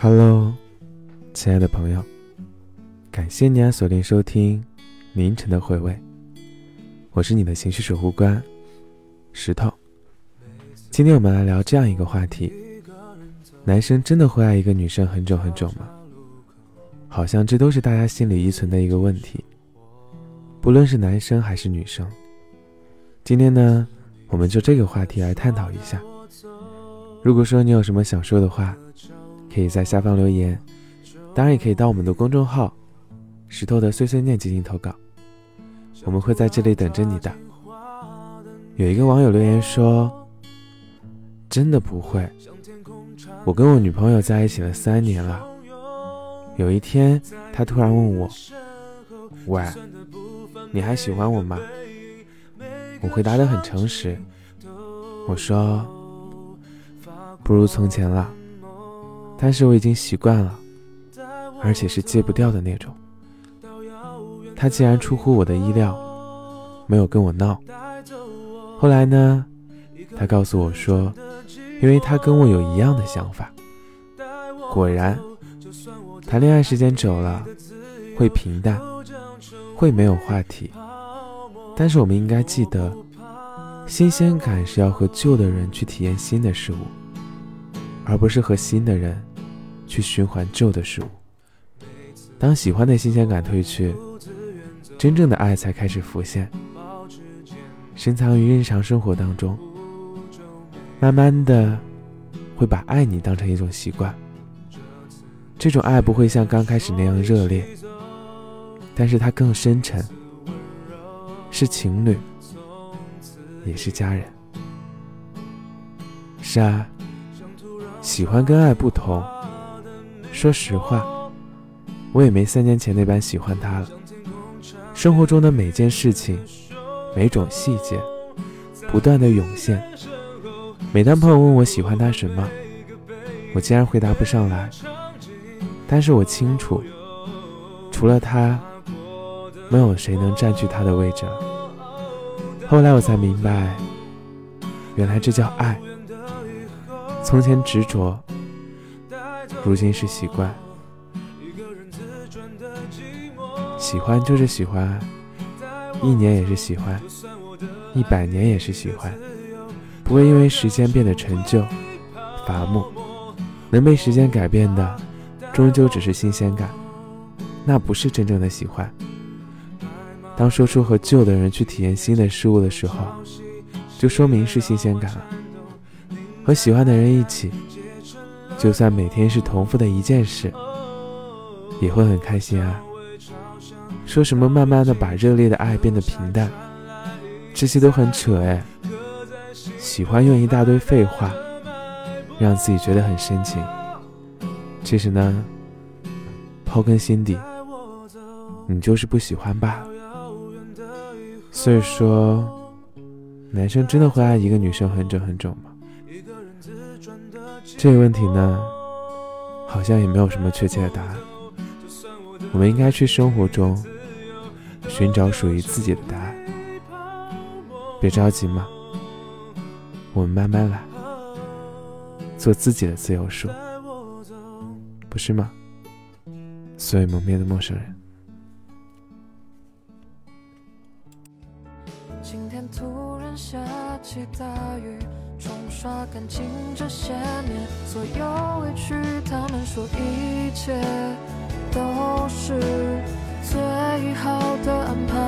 Hello，亲爱的朋友，感谢你啊锁定收听凌晨的回味，我是你的情绪守护官石头。今天我们来聊这样一个话题：男生真的会爱一个女生很久很久吗？好像这都是大家心里依存的一个问题，不论是男生还是女生。今天呢，我们就这个话题来探讨一下。如果说你有什么想说的话，可以在下方留言，当然也可以到我们的公众号“石头的碎碎念”进行投稿，我们会在这里等着你的。有一个网友留言说：“真的不会，我跟我女朋友在一起了三年了，有一天她突然问我，喂，你还喜欢我吗？”我回答的很诚实，我说：“不如从前了。”但是我已经习惯了，而且是戒不掉的那种。他竟然出乎我的意料，没有跟我闹。后来呢，他告诉我说，因为他跟我有一样的想法。果然，谈恋爱时间久了，会平淡，会没有话题。但是我们应该记得，新鲜感是要和旧的人去体验新的事物，而不是和新的人。去循环旧的事物。当喜欢的新鲜感褪去，真正的爱才开始浮现，深藏于日常生活当中。慢慢的，会把爱你当成一种习惯。这种爱不会像刚开始那样热烈，但是它更深沉，是情侣，也是家人。是啊，喜欢跟爱不同。说实话，我也没三年前那般喜欢他了。生活中的每件事情、每种细节，不断的涌现。每当朋友问我喜欢他什么，我竟然回答不上来。但是我清楚，除了他，没有谁能占据他的位置。后来我才明白，原来这叫爱。从前执着。如今是习惯，喜欢就是喜欢，一年也是喜欢，一百年也是喜欢，不会因为时间变得陈旧、乏木。能被时间改变的，终究只是新鲜感，那不是真正的喜欢。当说出和旧的人去体验新的事物的时候，就说明是新鲜感了。和喜欢的人一起。就算每天是重复的一件事，也会很开心啊。说什么慢慢的把热烈的爱变得平淡，这些都很扯哎。喜欢用一大堆废话，让自己觉得很深情。其实呢，刨根心底，你就是不喜欢罢了。所以说，男生真的会爱一个女生很久很久吗？这个问题呢，好像也没有什么确切的答案。我们应该去生活中寻找属于自己的答案。别着急嘛，我们慢慢来，做自己的自由树，不是吗？所以蒙面的陌生人。今天突然下起大雨。冲刷干净这些年所有委屈他们说一切都是最好的安排。